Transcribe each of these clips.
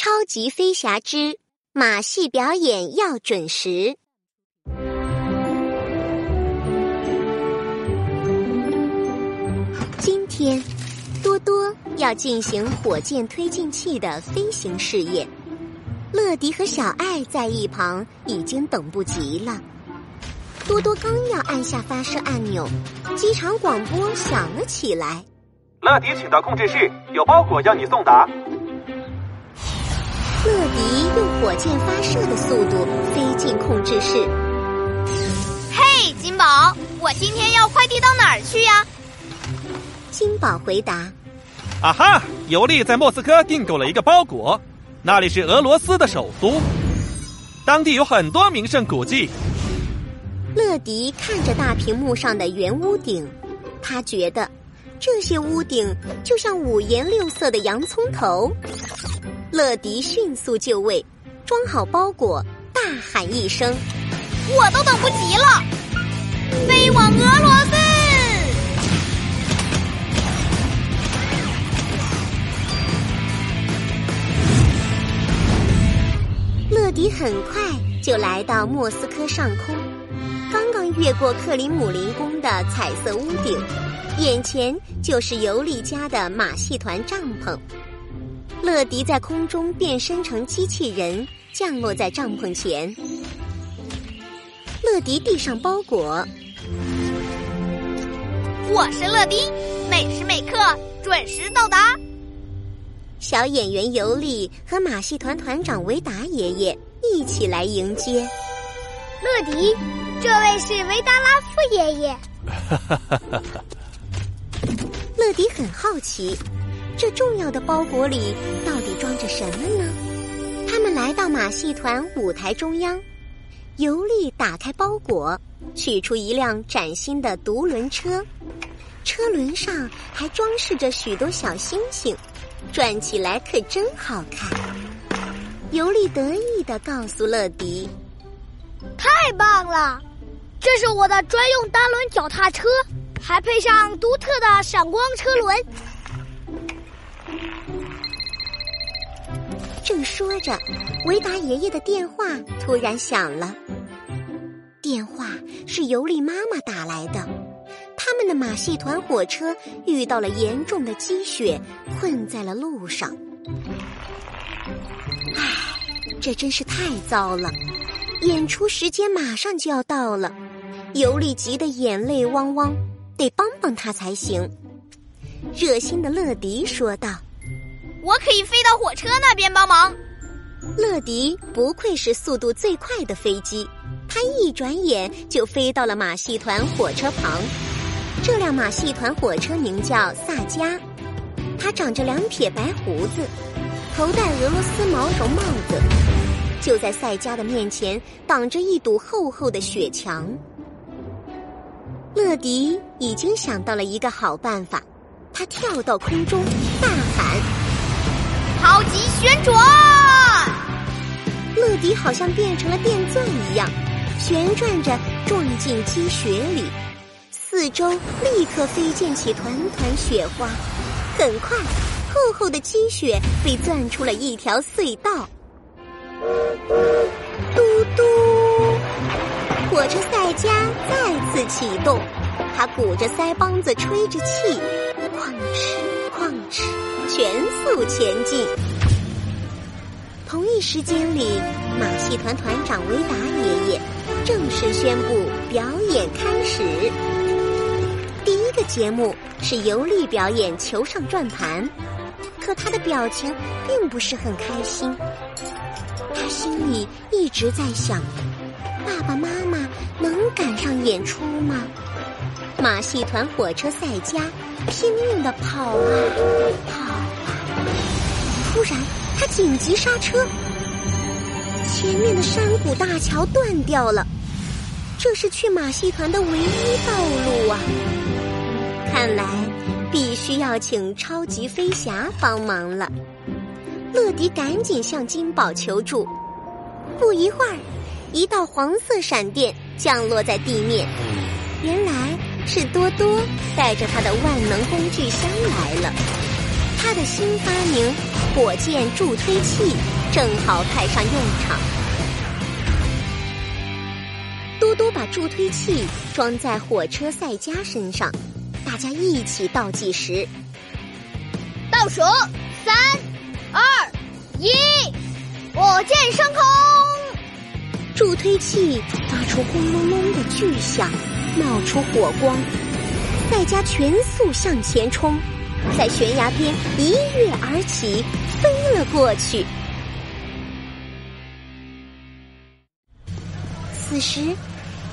超级飞侠之马戏表演要准时。今天，多多要进行火箭推进器的飞行试验。乐迪和小爱在一旁已经等不及了。多多刚要按下发射按钮，机场广播响了起来。乐迪，请到控制室，有包裹要你送达。乐迪用火箭发射的速度飞进控制室。嘿，金宝，我今天要快递到哪儿去呀？金宝回答：“啊哈，尤利在莫斯科订购了一个包裹，那里是俄罗斯的首都，当地有很多名胜古迹。”乐迪看着大屏幕上的圆屋顶，他觉得这些屋顶就像五颜六色的洋葱头。乐迪迅速就位，装好包裹，大喊一声：“我都等不及了，飞往俄罗斯！”乐迪很快就来到莫斯科上空。刚刚越过克里姆林宫的彩色屋顶，眼前就是尤利家的马戏团帐篷。乐迪在空中变身成机器人，降落在帐篷前。乐迪递上包裹。我是乐迪，每时每刻准时到达。小演员尤利和马戏团团长维达爷爷一起来迎接。乐迪。这位是维达拉夫爷爷。乐迪很好奇，这重要的包裹里到底装着什么呢？他们来到马戏团舞台中央，尤利打开包裹，取出一辆崭新的独轮车，车轮上还装饰着许多小星星，转起来可真好看。尤利得意的告诉乐迪：“太棒了！”这是我的专用单轮脚踏车，还配上独特的闪光车轮。正说着，维达爷爷的电话突然响了。电话是尤利妈妈打来的，他们的马戏团火车遇到了严重的积雪，困在了路上。唉，这真是太糟了！演出时间马上就要到了。尤利急得眼泪汪汪，得帮帮他才行。热心的乐迪说道：“我可以飞到火车那边帮忙。”乐迪不愧是速度最快的飞机，他一转眼就飞到了马戏团火车旁。这辆马戏团火车名叫萨加，它长着两撇白胡子，头戴俄罗斯毛绒帽子。就在赛加的面前，挡着一堵厚厚的雪墙。乐迪已经想到了一个好办法，他跳到空中，：“超级旋转！”乐迪好像变成了电钻一样，旋转着撞进积雪里，四周立刻飞溅起团团雪花。很快，厚厚的积雪被钻出了一条隧道。嘟嘟。火车赛迦再次启动，他鼓着腮帮子吹着气，全速前进。同一时间里，马戏团团长维达爷爷正式宣布表演开始。第一个节目是尤利表演球上转盘，可他的表情并不是很开心，他心里一直在想。爸爸妈妈能赶上演出吗？马戏团火车赛加拼命的跑啊跑！突然，他紧急刹车，前面的山谷大桥断掉了，这是去马戏团的唯一道路啊！看来必须要请超级飞侠帮忙了。乐迪赶紧向金宝求助，不一会儿。一道黄色闪电降落在地面，原来是多多带着他的万能工具箱来了。他的新发明火箭助推器正好派上用场。嘟嘟把助推器装在火车赛迦身上，大家一起倒计时。倒数三、二、一，火箭升空！助推器发出轰隆隆的巨响，冒出火光。赛迦全速向前冲，在悬崖边一跃而起，飞了过去。此时，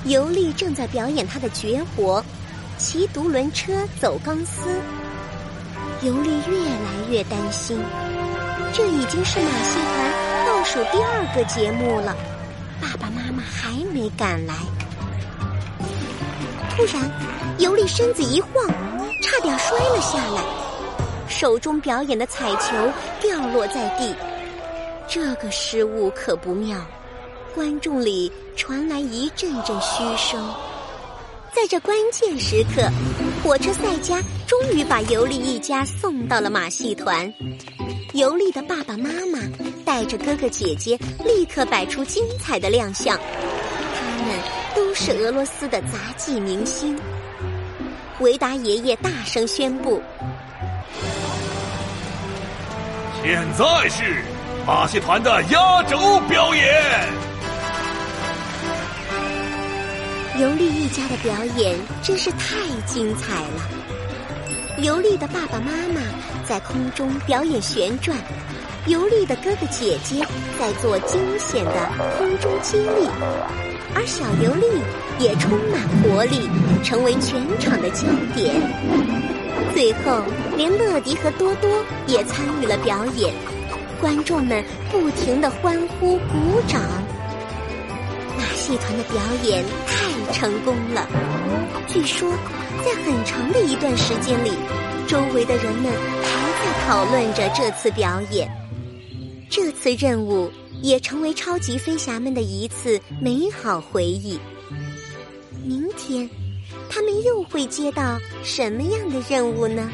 尤利正在表演他的绝活——骑独轮车走钢丝。尤利越来越担心，这已经是马戏团倒数第二个节目了，爸爸妈妈还没赶来。突然，尤利身子一晃，差点摔了下来，手中表演的彩球掉落在地。这个失误可不妙，观众里传来一阵阵嘘声。在这关键时刻，火车赛家终于把尤利一家送到了马戏团。尤利的爸爸妈妈带着哥哥姐姐，立刻摆出精彩的亮相。他们都是俄罗斯的杂技明星。维达爷爷大声宣布：“现在是马戏团的压轴表演。”尤利一家的表演真是太精彩了。尤利的爸爸妈妈在空中表演旋转，尤利的哥哥姐姐在做惊险的空中接力，而小尤利也充满活力，成为全场的焦点。最后，连乐迪和多多也参与了表演，观众们不停的欢呼鼓掌。马戏团的表演太成功了，据说在很长的一段时间里，周围的人们还在讨论着这次表演。这次任务也成为超级飞侠们的一次美好回忆。明天，他们又会接到什么样的任务呢？